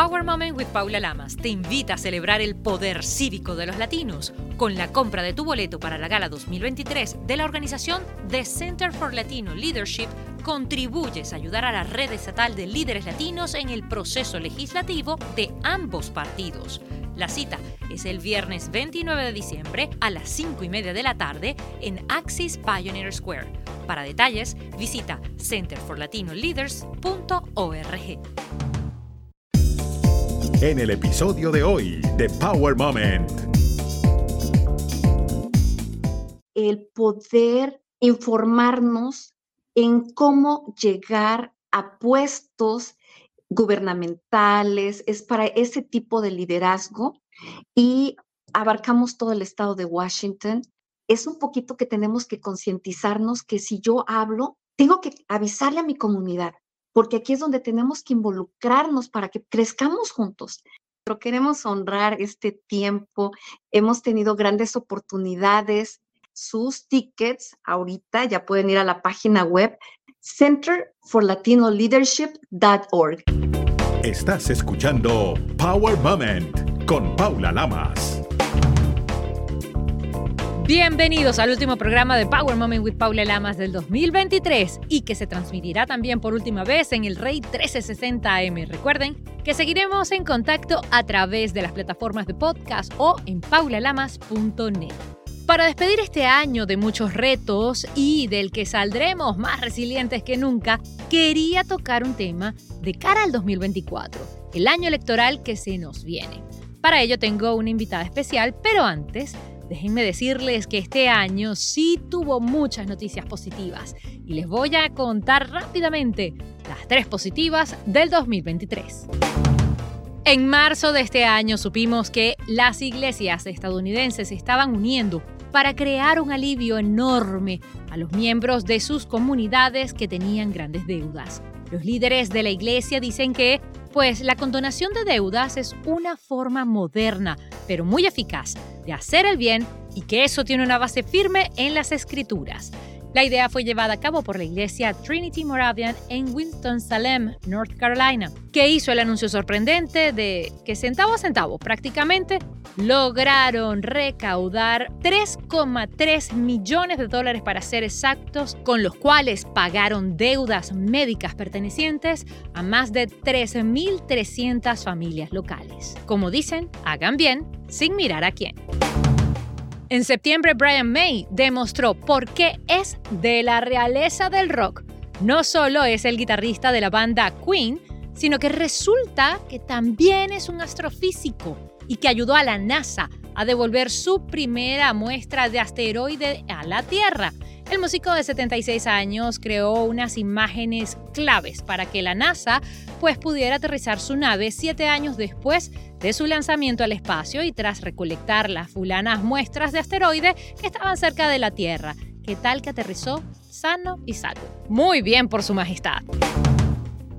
Power Moment with Paula Lamas te invita a celebrar el poder cívico de los latinos con la compra de tu boleto para la gala 2023 de la organización The Center for Latino Leadership. Contribuyes a ayudar a la red estatal de líderes latinos en el proceso legislativo de ambos partidos. La cita es el viernes 29 de diciembre a las 5 y media de la tarde en Axis Pioneer Square. Para detalles, visita centerforlatinoleaders.org. En el episodio de hoy de Power Moment. El poder informarnos en cómo llegar a puestos gubernamentales, es para ese tipo de liderazgo y abarcamos todo el estado de Washington. Es un poquito que tenemos que concientizarnos que si yo hablo, tengo que avisarle a mi comunidad, porque aquí es donde tenemos que involucrarnos para que crezcamos juntos. Pero queremos honrar este tiempo, hemos tenido grandes oportunidades, sus tickets ahorita ya pueden ir a la página web centerforlatinoleadership.org. Estás escuchando Power Moment con Paula Lamas. Bienvenidos al último programa de Power Moment with Paula Lamas del 2023 y que se transmitirá también por última vez en el Rey 1360 AM. Recuerden que seguiremos en contacto a través de las plataformas de podcast o en paulalamas.net. Para despedir este año de muchos retos y del que saldremos más resilientes que nunca, quería tocar un tema de cara al 2024, el año electoral que se nos viene. Para ello tengo una invitada especial, pero antes, déjenme decirles que este año sí tuvo muchas noticias positivas y les voy a contar rápidamente las tres positivas del 2023. En marzo de este año supimos que las iglesias estadounidenses se estaban uniendo para crear un alivio enorme a los miembros de sus comunidades que tenían grandes deudas. Los líderes de la iglesia dicen que, pues, la condonación de deudas es una forma moderna, pero muy eficaz, de hacer el bien y que eso tiene una base firme en las escrituras. La idea fue llevada a cabo por la iglesia Trinity Moravian en Winston-Salem, North Carolina, que hizo el anuncio sorprendente de que centavo a centavo prácticamente lograron recaudar 3,3 millones de dólares para ser exactos, con los cuales pagaron deudas médicas pertenecientes a más de 3.300 familias locales. Como dicen, hagan bien sin mirar a quién. En septiembre, Brian May demostró por qué es de la realeza del rock. No solo es el guitarrista de la banda Queen, sino que resulta que también es un astrofísico y que ayudó a la NASA a devolver su primera muestra de asteroide a la Tierra. El músico de 76 años creó unas imágenes claves para que la NASA pues pudiera aterrizar su nave siete años después de su lanzamiento al espacio y tras recolectar las fulanas muestras de asteroide que estaban cerca de la Tierra. ¿Qué tal que aterrizó sano y salvo? Muy bien por su majestad.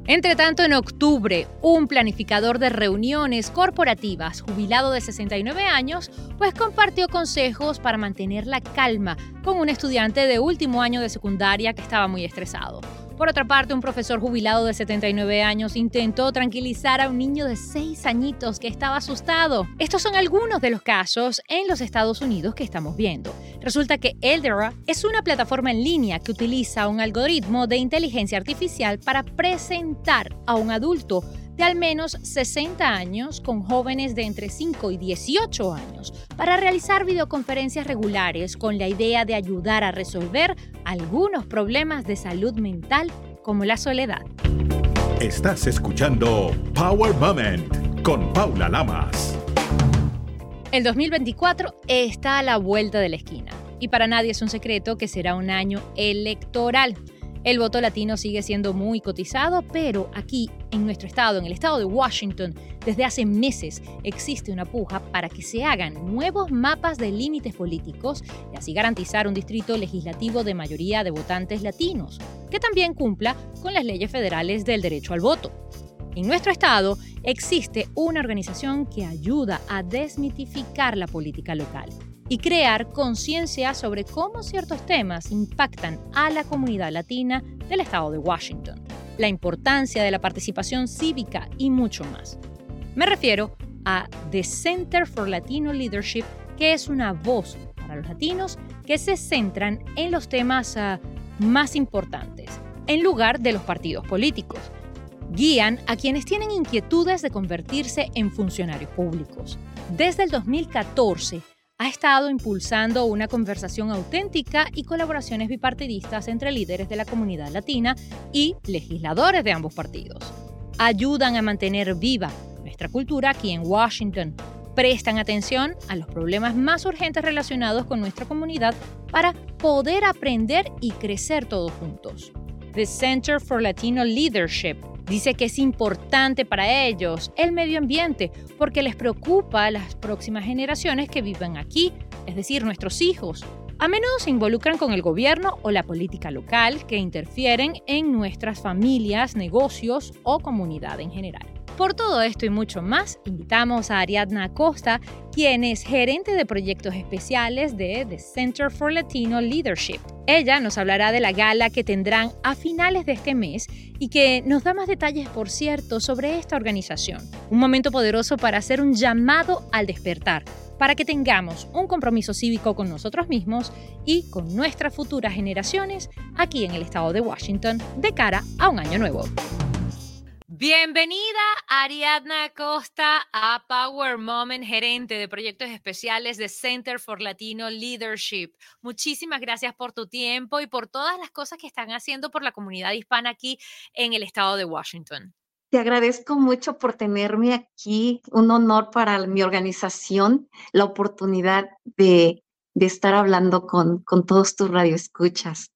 Entre tanto, en octubre, un planificador de reuniones corporativas, jubilado de 69 años, pues compartió consejos para mantener la calma con un estudiante de último año de secundaria que estaba muy estresado. Por otra parte, un profesor jubilado de 79 años intentó tranquilizar a un niño de 6 añitos que estaba asustado. Estos son algunos de los casos en los Estados Unidos que estamos viendo. Resulta que Eldera es una plataforma en línea que utiliza un algoritmo de inteligencia artificial para presentar a un adulto de al menos 60 años con jóvenes de entre 5 y 18 años para realizar videoconferencias regulares con la idea de ayudar a resolver algunos problemas de salud mental como la soledad. Estás escuchando Power Moment con Paula Lamas. El 2024 está a la vuelta de la esquina y para nadie es un secreto que será un año electoral. El voto latino sigue siendo muy cotizado, pero aquí, en nuestro estado, en el estado de Washington, desde hace meses existe una puja para que se hagan nuevos mapas de límites políticos y así garantizar un distrito legislativo de mayoría de votantes latinos, que también cumpla con las leyes federales del derecho al voto. En nuestro estado existe una organización que ayuda a desmitificar la política local y crear conciencia sobre cómo ciertos temas impactan a la comunidad latina del estado de Washington, la importancia de la participación cívica y mucho más. Me refiero a The Center for Latino Leadership, que es una voz para los latinos que se centran en los temas uh, más importantes, en lugar de los partidos políticos. Guían a quienes tienen inquietudes de convertirse en funcionarios públicos. Desde el 2014 ha estado impulsando una conversación auténtica y colaboraciones bipartidistas entre líderes de la comunidad latina y legisladores de ambos partidos. Ayudan a mantener viva nuestra cultura aquí en Washington, prestan atención a los problemas más urgentes relacionados con nuestra comunidad para poder aprender y crecer todos juntos. The Center for Latino Leadership dice que es importante para ellos el medio ambiente porque les preocupa a las próximas generaciones que vivan aquí, es decir, nuestros hijos. A menudo se involucran con el gobierno o la política local que interfieren en nuestras familias, negocios o comunidad en general. Por todo esto y mucho más, invitamos a Ariadna Acosta, quien es gerente de proyectos especiales de The Center for Latino Leadership. Ella nos hablará de la gala que tendrán a finales de este mes y que nos da más detalles, por cierto, sobre esta organización. Un momento poderoso para hacer un llamado al despertar, para que tengamos un compromiso cívico con nosotros mismos y con nuestras futuras generaciones aquí en el estado de Washington de cara a un año nuevo. Bienvenida Ariadna Acosta a Power Moment, gerente de proyectos especiales de Center for Latino Leadership. Muchísimas gracias por tu tiempo y por todas las cosas que están haciendo por la comunidad hispana aquí en el estado de Washington. Te agradezco mucho por tenerme aquí. Un honor para mi organización, la oportunidad de, de estar hablando con, con todos tus radioescuchas.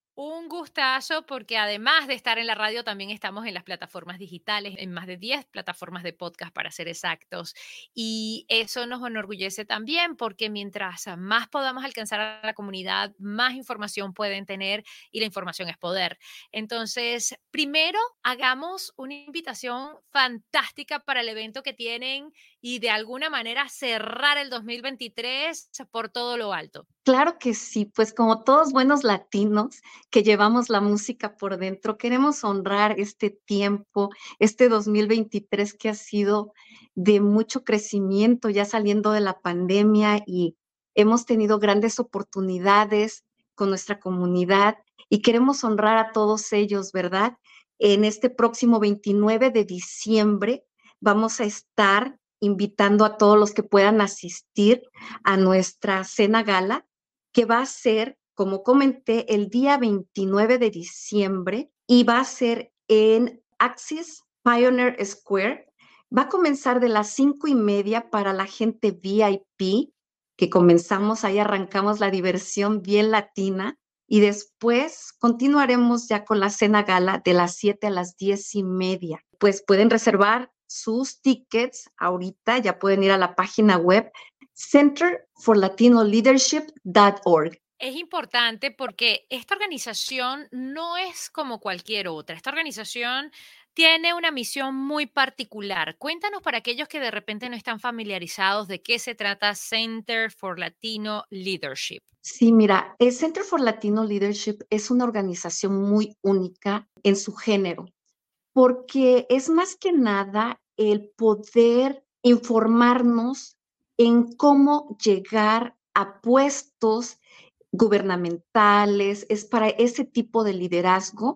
Gustazo porque además de estar en la radio también estamos en las plataformas digitales, en más de 10 plataformas de podcast para ser exactos. Y eso nos enorgullece también porque mientras más podamos alcanzar a la comunidad, más información pueden tener y la información es poder. Entonces, primero hagamos una invitación fantástica para el evento que tienen y de alguna manera cerrar el 2023 por todo lo alto. Claro que sí, pues como todos buenos latinos que llevamos la música por dentro, queremos honrar este tiempo, este 2023 que ha sido de mucho crecimiento, ya saliendo de la pandemia y hemos tenido grandes oportunidades con nuestra comunidad y queremos honrar a todos ellos, ¿verdad? En este próximo 29 de diciembre vamos a estar invitando a todos los que puedan asistir a nuestra cena gala que va a ser, como comenté, el día 29 de diciembre y va a ser en Axis Pioneer Square. Va a comenzar de las cinco y media para la gente VIP, que comenzamos, ahí arrancamos la diversión bien latina. Y después continuaremos ya con la cena gala de las 7 a las diez y media. Pues pueden reservar sus tickets ahorita, ya pueden ir a la página web centerforlatinoleadership.org. Es importante porque esta organización no es como cualquier otra. Esta organización tiene una misión muy particular. Cuéntanos para aquellos que de repente no están familiarizados de qué se trata Center for Latino Leadership. Sí, mira, el Center for Latino Leadership es una organización muy única en su género, porque es más que nada el poder informarnos en cómo llegar a puestos gubernamentales, es para ese tipo de liderazgo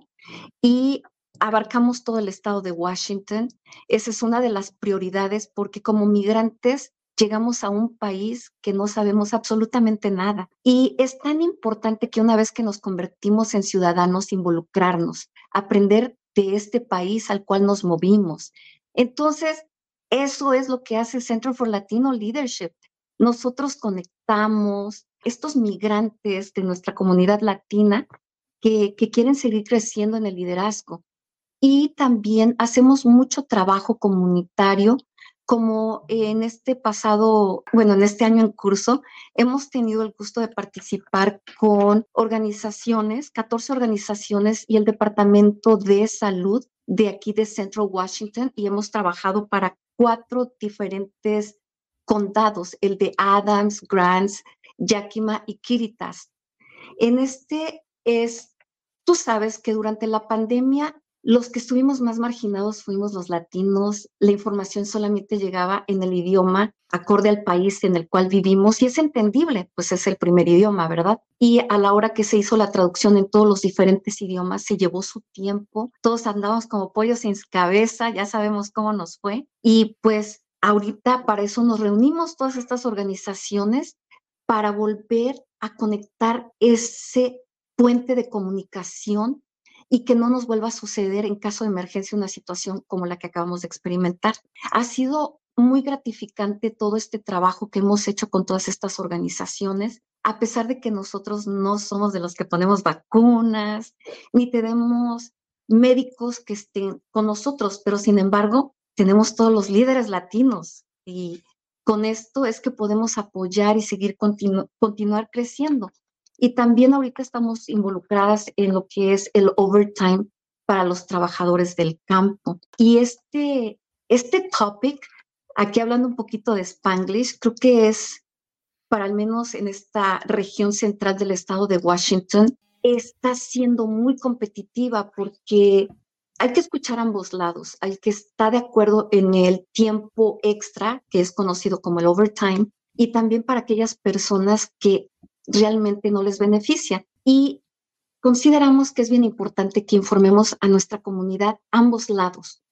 y abarcamos todo el estado de Washington. Esa es una de las prioridades porque como migrantes llegamos a un país que no sabemos absolutamente nada. Y es tan importante que una vez que nos convertimos en ciudadanos, involucrarnos, aprender de este país al cual nos movimos. Entonces, eso es lo que hace el Center for Latino Leadership. Nosotros conectamos estos migrantes de nuestra comunidad latina que, que quieren seguir creciendo en el liderazgo. Y también hacemos mucho trabajo comunitario como en este pasado, bueno, en este año en curso, hemos tenido el gusto de participar con organizaciones, 14 organizaciones y el Departamento de Salud de aquí de Central Washington y hemos trabajado para cuatro diferentes condados, el de Adams, Grants, Yakima y Kiritas. En este es, tú sabes que durante la pandemia los que estuvimos más marginados fuimos los latinos. La información solamente llegaba en el idioma acorde al país en el cual vivimos y es entendible, pues es el primer idioma, ¿verdad? Y a la hora que se hizo la traducción en todos los diferentes idiomas, se llevó su tiempo. Todos andábamos como pollos sin cabeza, ya sabemos cómo nos fue. Y pues ahorita para eso nos reunimos todas estas organizaciones para volver a conectar ese puente de comunicación y que no nos vuelva a suceder en caso de emergencia una situación como la que acabamos de experimentar. Ha sido muy gratificante todo este trabajo que hemos hecho con todas estas organizaciones, a pesar de que nosotros no somos de los que ponemos vacunas, ni tenemos médicos que estén con nosotros, pero sin embargo tenemos todos los líderes latinos y con esto es que podemos apoyar y seguir continuar creciendo. Y también ahorita estamos involucradas en lo que es el overtime para los trabajadores del campo. Y este, este topic, aquí hablando un poquito de Spanglish, creo que es, para al menos en esta región central del estado de Washington, está siendo muy competitiva porque hay que escuchar ambos lados. Hay que estar de acuerdo en el tiempo extra, que es conocido como el overtime, y también para aquellas personas que realmente no les beneficia. Y consideramos que es bien importante que informemos a nuestra comunidad ambos lados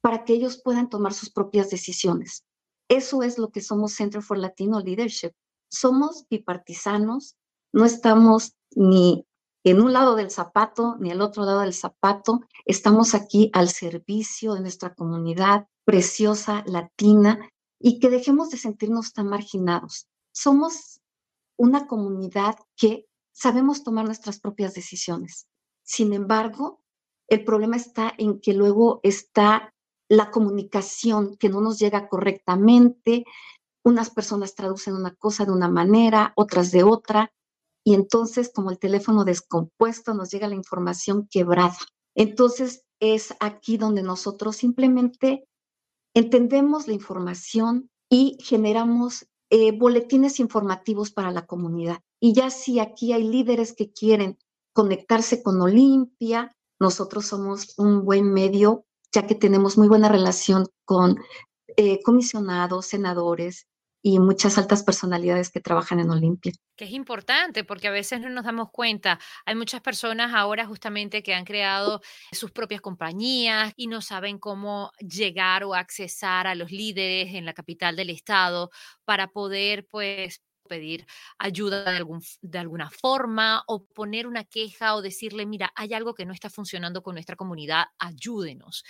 para que ellos puedan tomar sus propias decisiones. Eso es lo que somos Center for Latino Leadership. Somos bipartisanos, no estamos ni en un lado del zapato ni el otro lado del zapato. Estamos aquí al servicio de nuestra comunidad preciosa, latina, y que dejemos de sentirnos tan marginados. Somos una comunidad que sabemos tomar nuestras propias decisiones. Sin embargo, el problema está en que luego está la comunicación que no nos llega correctamente. Unas personas traducen una cosa de una manera, otras de otra, y entonces como el teléfono descompuesto nos llega la información quebrada. Entonces es aquí donde nosotros simplemente entendemos la información y generamos eh, boletines informativos para la comunidad. Y ya si aquí hay líderes que quieren conectarse con Olimpia, nosotros somos un buen medio, ya que tenemos muy buena relación con eh, comisionados, senadores, y muchas altas personalidades que trabajan en Olimpia. Que es importante porque a veces no nos damos cuenta. Hay muchas personas ahora justamente que han creado sus propias compañías y no saben cómo llegar o accesar a los líderes en la capital del estado para poder pues pedir ayuda de, algún, de alguna forma o poner una queja o decirle, mira, hay algo que no está funcionando con nuestra comunidad, ayúdenos.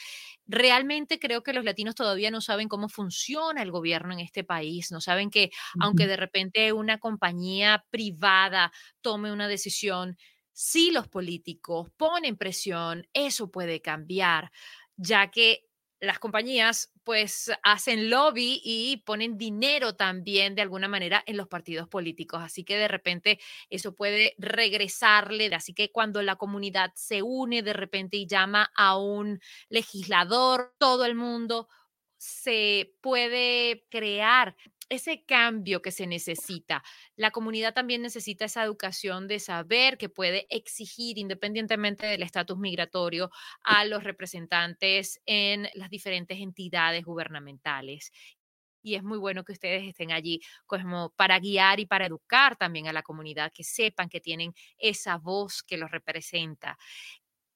Realmente creo que los latinos todavía no saben cómo funciona el gobierno en este país, no saben que aunque de repente una compañía privada tome una decisión, si los políticos ponen presión, eso puede cambiar, ya que las compañías pues hacen lobby y ponen dinero también de alguna manera en los partidos políticos. Así que de repente eso puede regresarle. Así que cuando la comunidad se une de repente y llama a un legislador, todo el mundo se puede crear ese cambio que se necesita. La comunidad también necesita esa educación de saber que puede exigir, independientemente del estatus migratorio, a los representantes en las diferentes entidades gubernamentales. Y es muy bueno que ustedes estén allí como para guiar y para educar también a la comunidad, que sepan que tienen esa voz que los representa.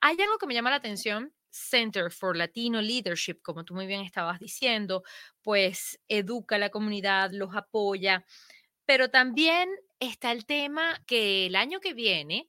Hay algo que me llama la atención Center for Latino Leadership, como tú muy bien estabas diciendo, pues educa a la comunidad, los apoya, pero también está el tema que el año que viene,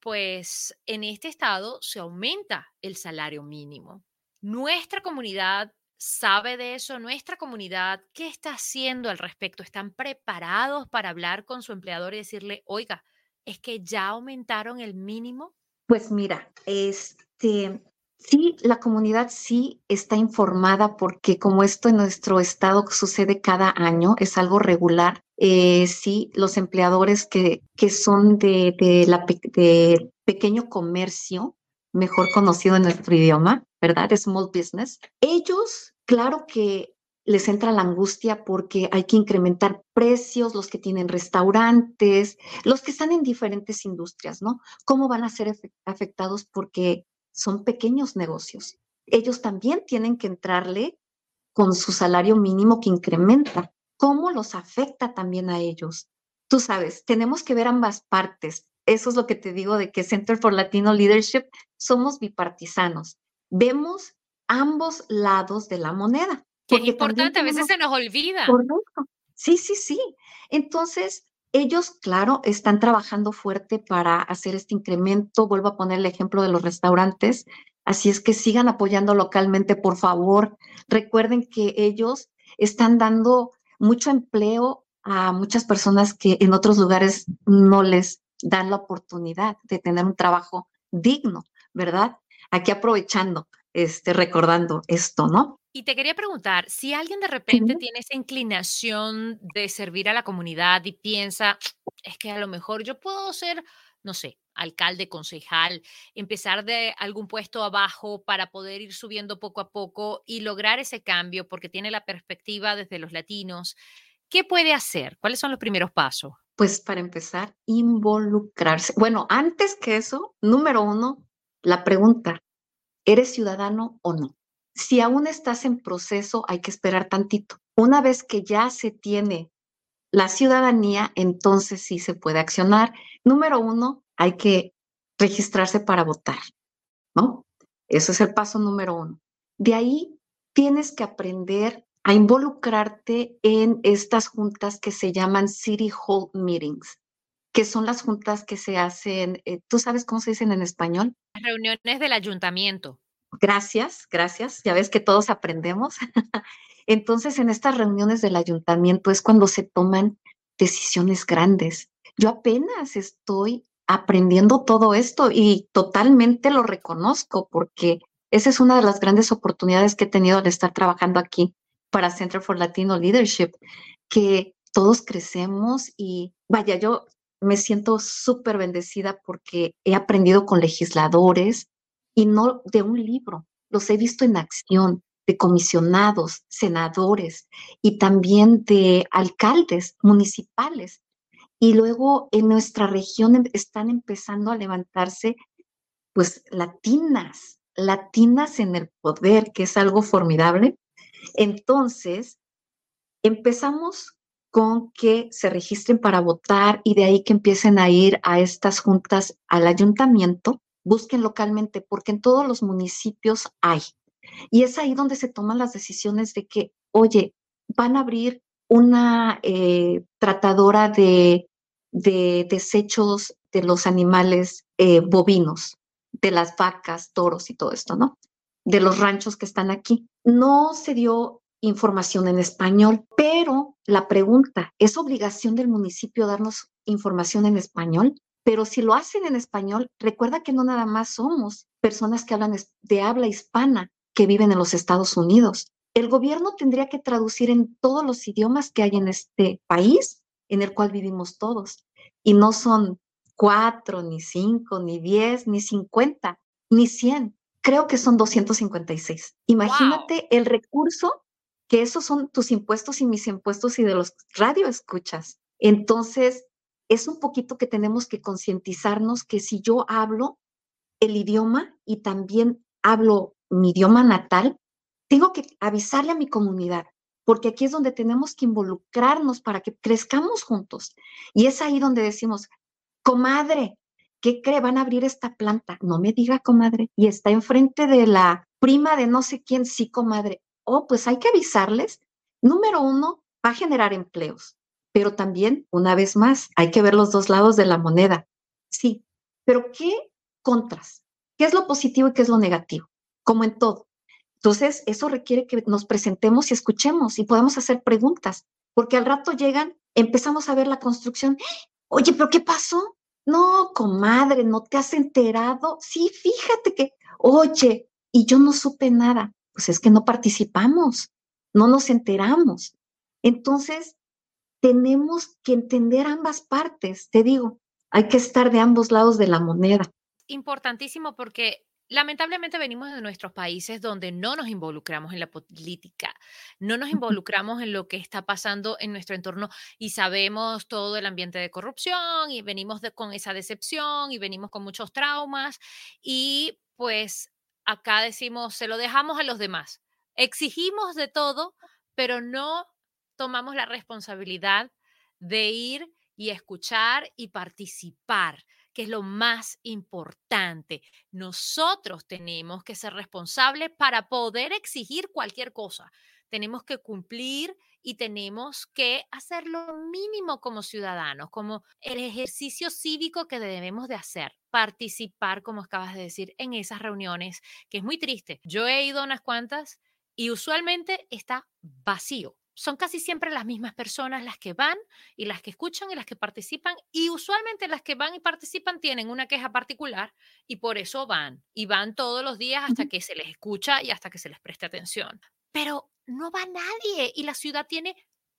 pues en este estado se aumenta el salario mínimo. Nuestra comunidad sabe de eso, nuestra comunidad, ¿qué está haciendo al respecto? ¿Están preparados para hablar con su empleador y decirle, oiga, es que ya aumentaron el mínimo? Pues mira, este, Sí, la comunidad sí está informada porque como esto en nuestro estado sucede cada año, es algo regular. Eh, sí, los empleadores que, que son de, de, pequeño comercio, mejor conocido en nuestro idioma, ¿verdad? Small business. Ellos, claro que les entra la angustia porque hay que incrementar precios, los que tienen restaurantes, los que están en diferentes industrias, ¿no? ¿Cómo van a ser afectados porque son pequeños negocios. Ellos también tienen que entrarle con su salario mínimo que incrementa. ¿Cómo los afecta también a ellos? Tú sabes, tenemos que ver ambas partes. Eso es lo que te digo de que Center for Latino Leadership somos bipartisanos. Vemos ambos lados de la moneda. Qué importante, a veces se nos olvida. Sí, sí, sí. Entonces, ellos, claro, están trabajando fuerte para hacer este incremento. Vuelvo a poner el ejemplo de los restaurantes. Así es que sigan apoyando localmente, por favor. Recuerden que ellos están dando mucho empleo a muchas personas que en otros lugares no les dan la oportunidad de tener un trabajo digno, ¿verdad? Aquí aprovechando, este, recordando esto, ¿no? Y te quería preguntar, si alguien de repente tiene esa inclinación de servir a la comunidad y piensa, es que a lo mejor yo puedo ser, no sé, alcalde, concejal, empezar de algún puesto abajo para poder ir subiendo poco a poco y lograr ese cambio porque tiene la perspectiva desde los latinos, ¿qué puede hacer? ¿Cuáles son los primeros pasos? Pues para empezar, involucrarse. Bueno, antes que eso, número uno, la pregunta, ¿eres ciudadano o no? Si aún estás en proceso, hay que esperar tantito. Una vez que ya se tiene la ciudadanía, entonces sí se puede accionar. Número uno, hay que registrarse para votar, ¿no? Ese es el paso número uno. De ahí tienes que aprender a involucrarte en estas juntas que se llaman City Hall Meetings, que son las juntas que se hacen, eh, ¿tú sabes cómo se dicen en español? Reuniones del ayuntamiento. Gracias, gracias. Ya ves que todos aprendemos. Entonces, en estas reuniones del ayuntamiento es cuando se toman decisiones grandes. Yo apenas estoy aprendiendo todo esto y totalmente lo reconozco porque esa es una de las grandes oportunidades que he tenido al estar trabajando aquí para Center for Latino Leadership, que todos crecemos y vaya, yo me siento súper bendecida porque he aprendido con legisladores, y no de un libro. Los he visto en acción de comisionados, senadores y también de alcaldes municipales. Y luego en nuestra región em, están empezando a levantarse pues latinas, latinas en el poder, que es algo formidable. Entonces, empezamos con que se registren para votar y de ahí que empiecen a ir a estas juntas al ayuntamiento busquen localmente, porque en todos los municipios hay. Y es ahí donde se toman las decisiones de que, oye, van a abrir una eh, tratadora de, de, desechos de los animales eh, bovinos, de las vacas, toros y todo esto, ¿no? De los ranchos que están aquí. No se dio información en español, pero la pregunta, ¿es obligación del municipio darnos información en español? Pero si lo hacen en español, recuerda que no nada más somos personas que hablan de habla hispana que viven en los Estados Unidos. El gobierno tendría que traducir en todos los idiomas que hay en este país en el cual vivimos todos. Y no son cuatro, ni cinco, ni diez, ni cincuenta, ni cien. Creo que son 256. Imagínate el recurso que esos son tus impuestos y mis impuestos y de los radioescuchas. Entonces, es un poquito que tenemos que concientizarnos que si yo hablo el idioma y también hablo mi idioma natal, tengo que avisarle a mi comunidad, porque aquí es donde tenemos que involucrarnos para que crezcamos juntos. Y es ahí donde decimos, comadre, ¿qué cree? Van a abrir esta planta. No me diga, comadre. Y está enfrente de la prima de no sé quién, sí, comadre. Oh, pues hay que avisarles. Número uno, va a generar empleos pero también, una vez más, hay que ver los dos lados de la moneda. Sí, pero ¿qué contras? ¿Qué es lo positivo y qué es lo negativo? Como en todo. Entonces, eso requiere que nos presentemos y escuchemos y podemos hacer preguntas, porque al rato llegan, empezamos a ver la construcción. Oye, pero ¿qué pasó? No, comadre, ¿no te has enterado? Sí, fíjate que, oye, y yo no supe nada. Pues es que no participamos, no nos enteramos. Entonces, tenemos que entender ambas partes, te digo, hay que estar de ambos lados de la moneda. Importantísimo porque lamentablemente venimos de nuestros países donde no nos involucramos en la política, no nos involucramos en lo que está pasando en nuestro entorno y sabemos todo el ambiente de corrupción y venimos con esa decepción y venimos con muchos traumas y pues acá decimos, se lo dejamos a los demás. Exigimos de todo, pero no tomamos la responsabilidad de ir y escuchar y participar que es lo más importante. Nosotros tenemos que ser responsables para poder exigir cualquier cosa. Tenemos que cumplir y tenemos que hacer lo mínimo como ciudadanos, como el ejercicio cívico que debemos de hacer, participar, como acabas de decir, en esas reuniones, que es muy triste. Yo he ido a unas cuantas y usualmente está vacío son casi siempre las mismas personas las que van y las que escuchan y las que participan y usualmente las que van y participan tienen una queja particular y por eso van y van todos los días hasta que se les escucha y hasta que se les preste atención. Pero no va nadie y la ciudad tiene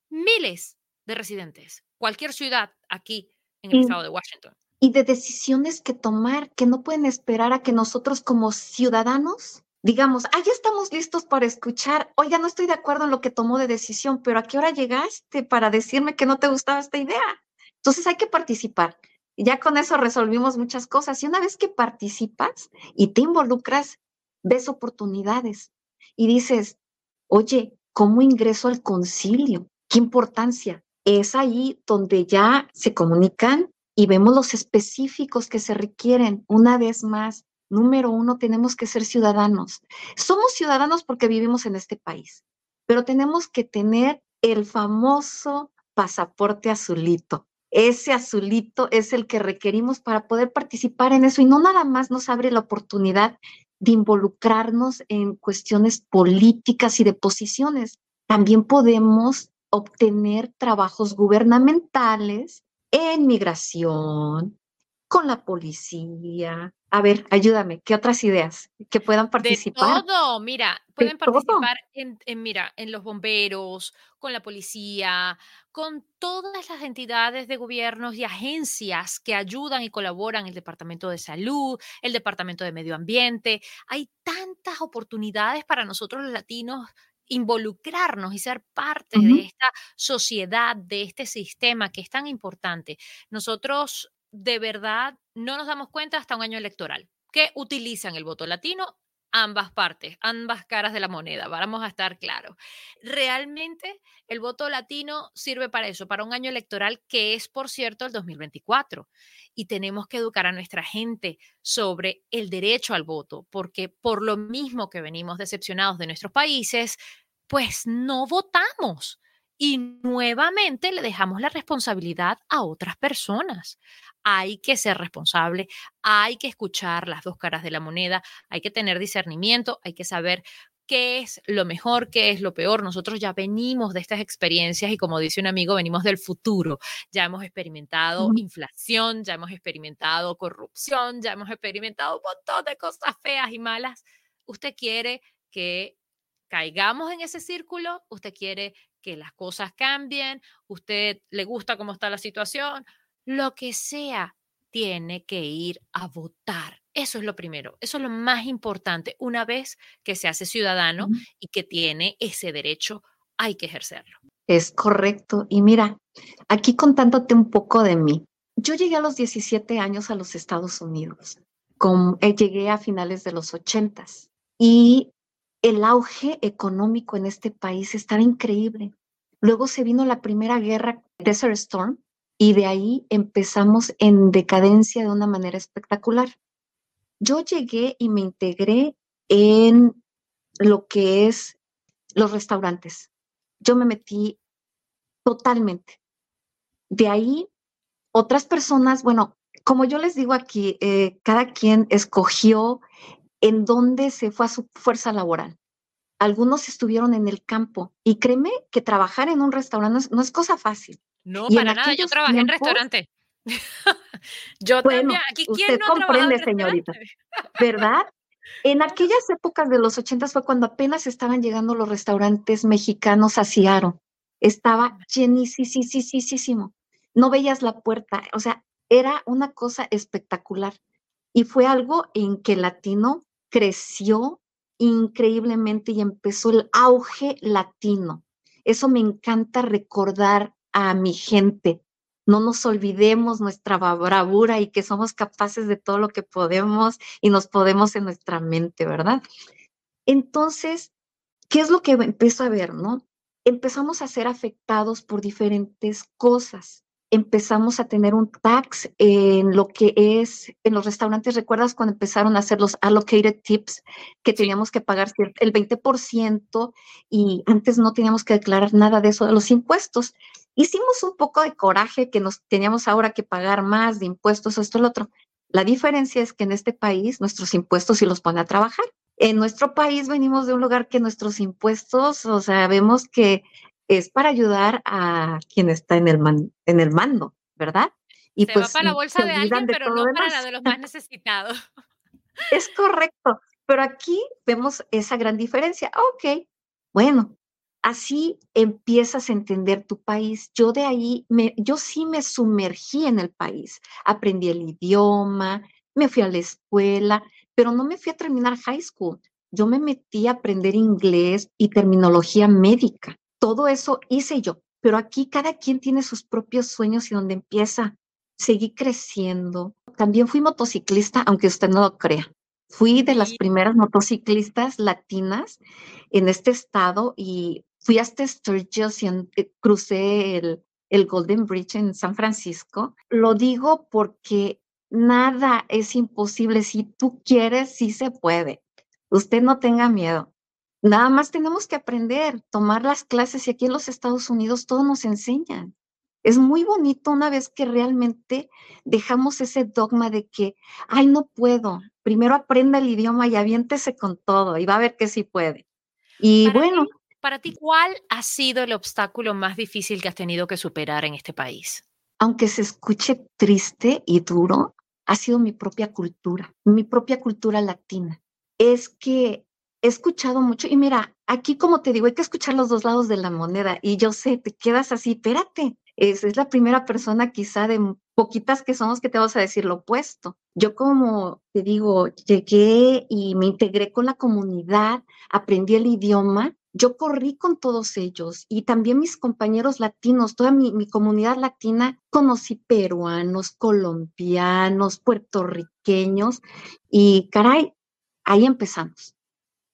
miles de residentes, cualquier ciudad aquí en el estado de Washington. Y de decisiones que tomar que no pueden esperar a que nosotros como ciudadanos digamos, ah, ya estamos listos para escuchar, oiga, no estoy de acuerdo en lo que tomó de decisión, pero ¿a qué hora llegaste para decirme que no te gustaba esta idea? Entonces hay que participar. Ya con eso resolvimos muchas cosas. Y una vez que participas y te involucras, ves oportunidades y dices, oye, ¿cómo ingreso al concilio? ¿Qué importancia? Es ahí donde ya se comunican y vemos los específicos que se requieren. Una vez más, Número uno, tenemos que ser ciudadanos. Somos ciudadanos porque vivimos en este país, pero tenemos que tener el famoso pasaporte azulito. Ese azulito es el que requerimos para poder participar en eso y no nada más nos abre la oportunidad de involucrarnos en cuestiones políticas y de posiciones. También podemos obtener trabajos gubernamentales en migración, con la policía, a ver, ayúdame, ¿qué otras ideas que puedan participar? De todo, mira, pueden participar en, mira, en los bomberos, con la policía, con todas las entidades de gobiernos y agencias que ayudan y colaboran, el Departamento de Salud, el Departamento de Medio Ambiente. Hay tantas oportunidades para nosotros los latinos involucrarnos y ser parte de esta sociedad, de este sistema que es tan importante. Nosotros de verdad no nos damos cuenta hasta un año electoral, que utilizan el voto latino ambas partes, ambas caras de la moneda, vamos a estar claros. Realmente el voto latino sirve para eso, para un año electoral que es, por cierto, el 2024. Y tenemos que educar a nuestra gente sobre el derecho al voto, porque por lo mismo que venimos decepcionados de nuestros países, pues no votamos y nuevamente le dejamos la responsabilidad a otras personas. Hay que ser responsable, hay que escuchar las dos caras de la moneda, hay que tener discernimiento, hay que saber qué es lo mejor, qué es lo peor. Nosotros ya venimos de estas experiencias y como dice un amigo, venimos del futuro. Ya hemos experimentado inflación, ya hemos experimentado corrupción, ya hemos experimentado un montón de cosas feas y malas. Usted quiere que caigamos en ese círculo, usted quiere que las cosas cambien, usted le gusta cómo está la situación, lo que sea, tiene que ir a votar. Eso es lo primero, eso es lo más importante. Una vez que se hace ciudadano y que tiene ese derecho, hay que ejercerlo. Es correcto. Y mira, aquí contándote un poco de mí. Yo llegué a los 17 años a los Estados Unidos. Con, eh, llegué a finales de los 80 y el auge económico en este país estaba increíble. Luego se vino la primera guerra, Desert Storm, y de ahí empezamos en decadencia de una manera espectacular. Yo llegué y me integré en lo que es los restaurantes. Yo me metí totalmente. De ahí, otras personas, bueno, como yo les digo aquí, eh, cada quien escogió en dónde se fue a su fuerza laboral. Algunos estuvieron en el campo y créeme que trabajar en un restaurante no es, cosa fácil. No, para nada, yo trabajé en restaurante. yo también, aquí usted comprende, señorita, ¿verdad? En aquellas épocas de los ochentas fue cuando apenas estaban llegando los restaurantes mexicanos a Ciaro. Estaba llenísimo. No veías la puerta, o sea, era una cosa espectacular. Y fue algo en que el latino creció increíblemente y empezó el auge latino. Eso me encanta recordar a mi gente. No nos olvidemos nuestra bravura y que somos capaces de todo lo que podemos y nos podemos en nuestra mente, ¿verdad? Entonces, ¿qué es lo que empiezo a ver, no? Empezamos a ser afectados por diferentes cosas empezamos a tener un tax en lo que es en los restaurantes. ¿Recuerdas cuando empezaron a hacer los allocated tips que teníamos que pagar el 20% y antes no teníamos que declarar nada de eso de los impuestos? Hicimos un poco de coraje que nos teníamos ahora que pagar más de impuestos, esto, lo otro. La diferencia es que en este país nuestros impuestos sí los pone a trabajar. En nuestro país venimos de un lugar que nuestros impuestos, o sea, vemos que es para ayudar a quien está en el, en el mando, ¿verdad? Y se pues, va para la bolsa de alguien, pero no para la de los más necesitados. Es correcto, pero aquí vemos esa gran diferencia. Ok, bueno, así empiezas a entender tu país. Yo de ahí, me, yo sí me sumergí en el país, aprendí el idioma, me fui a la escuela, pero no me fui a terminar high school. Yo me metí a aprender inglés y terminología médica todo eso hice yo, pero aquí cada quien tiene sus propios sueños y donde empieza. Seguí creciendo. También fui motociclista, aunque usted no lo crea. Fui de las primeras motociclistas latinas en este estado y fui hasta Sturgis y eh, crucé el, el Golden Bridge en San Francisco. Lo digo porque nada es imposible. Si tú quieres, sí se puede. Usted no tenga miedo. Nada más tenemos que aprender, tomar las clases y aquí en los Estados Unidos todo nos enseñan. Es muy bonito una vez que realmente dejamos ese dogma de que, ay, no puedo. Primero aprenda el idioma y aviéntese con todo y va a ver que sí puede. Y bueno. para ti, ¿cuál ha sido el obstáculo más difícil que has tenido que superar en este país? Aunque se escuche triste y duro, ha sido mi propia cultura, mi propia cultura latina. Es que he escuchado mucho y mira, aquí como te digo, hay que escuchar los dos lados de la moneda y yo sé, te quedas así, espérate, es, es la primera persona quizá de poquitas que somos que te vas a decir lo opuesto. Yo como te digo, llegué y me integré con la comunidad, aprendí el idioma, yo corrí con todos ellos y también mis compañeros latinos, toda mi, mi comunidad latina, conocí peruanos, colombianos, puertorriqueños y caray, ahí empezamos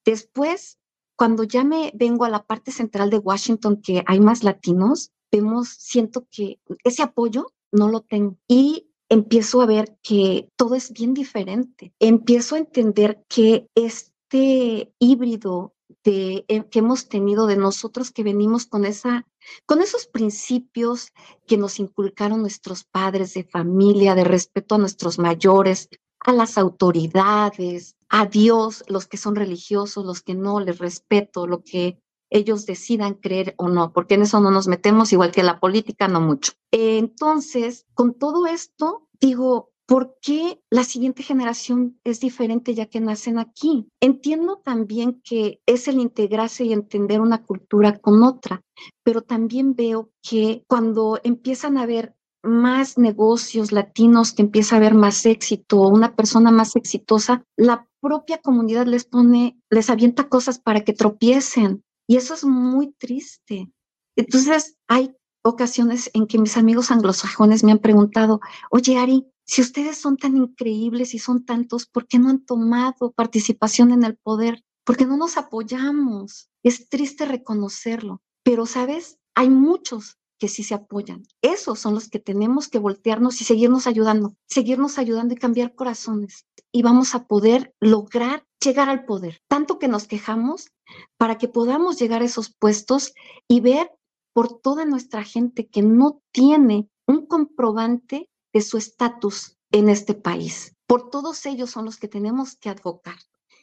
Después, cuando ya me vengo a la parte central de Washington, que hay más latinos, vemos, siento que ese apoyo no lo tengo. Y empiezo a ver que todo es bien diferente. Empiezo a entender que este híbrido de, eh, que hemos tenido de nosotros que venimos con esa con esos principios que nos inculcaron nuestros padres de familia, de respeto a nuestros mayores, a las autoridades, a Dios, los que son religiosos, los que no, les respeto, lo que ellos decidan creer o no, porque en eso no nos metemos, igual que la política, no mucho. Entonces, con todo esto, digo, ¿por qué la siguiente generación es diferente ya que nacen aquí? Entiendo también que es el integrarse y entender una cultura con otra, pero también veo que cuando empiezan a ver más negocios latinos, que empieza a haber más éxito, una persona más exitosa, la propia comunidad les pone, les avienta cosas para que tropiecen. Y eso es muy triste. Entonces, hay ocasiones en que mis amigos anglosajones me han preguntado, oye, Ari, si ustedes son tan increíbles y son tantos, ¿por qué no han tomado participación en el poder? ¿Por qué no nos apoyamos? Es triste reconocerlo, pero sabes, hay muchos que sí se apoyan. Esos son los que tenemos que voltearnos y seguirnos ayudando, seguirnos ayudando y cambiar corazones. Y vamos a poder lograr llegar al poder. Tanto que nos quejamos para que podamos llegar a esos puestos y ver por toda nuestra gente que no tiene un comprobante de su estatus en este país. Por todos ellos son los que tenemos que advocar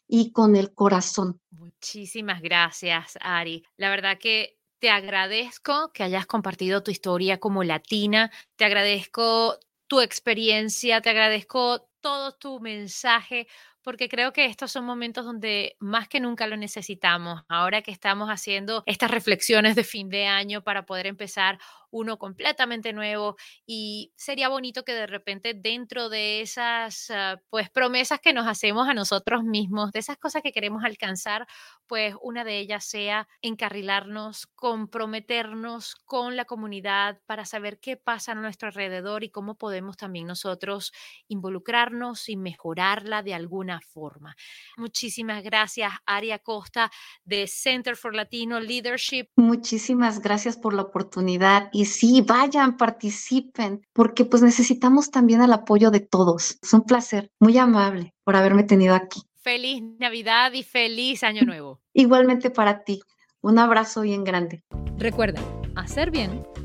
y con el corazón. Muchísimas gracias, Ari. La verdad que te agradezco que hayas compartido tu historia como latina, te agradezco tu experiencia, te agradezco todo tu mensaje, porque creo que estos son momentos donde más que nunca lo necesitamos. Ahora que estamos haciendo estas reflexiones de fin de año para poder empezar uno completamente nuevo y sería bonito que de repente dentro de esas ah, pues promesas que nos hacemos a nosotros mismos, de esas cosas que queremos alcanzar, pues una de ellas sea encarrilarnos, comprometernos con la comunidad para saber qué pasa a nuestro alrededor y cómo podemos también nosotros involucrarnos y mejorarla de alguna forma. Muchísimas gracias, Aria Costa de Center for Latino Leadership. Muchísimas gracias por la oportunidad y sí, vayan, participen, porque pues necesitamos también el apoyo de todos. Es un placer, muy amable por haberme tenido aquí. Feliz Navidad y feliz Año Nuevo. Igualmente para ti. Un abrazo bien grande. Recuerda, hacer bien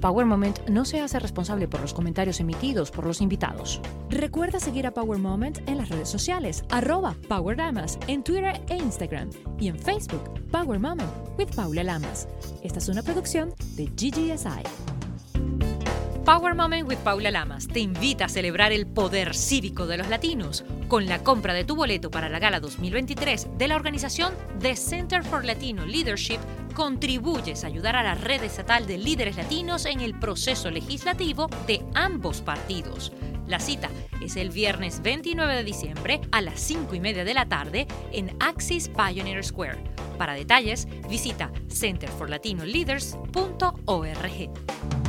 Power Moment no se hace responsable por los comentarios emitidos por los invitados. Recuerda seguir a Power Moment en las redes sociales, arroba Power Lamas, en Twitter e Instagram, y en Facebook, Power Moment with Paula Lamas. Esta es una producción de GGSI. Power Moment with Paula Lamas te invita a celebrar el poder cívico de los latinos con la compra de tu boleto para la gala 2023 de la organización The Center for Latino Leadership contribuyes a ayudar a la red estatal de líderes latinos en el proceso legislativo de ambos partidos. La cita es el viernes 29 de diciembre a las 5 y media de la tarde en Axis Pioneer Square. Para detalles, visita centerforlatinoleaders.org.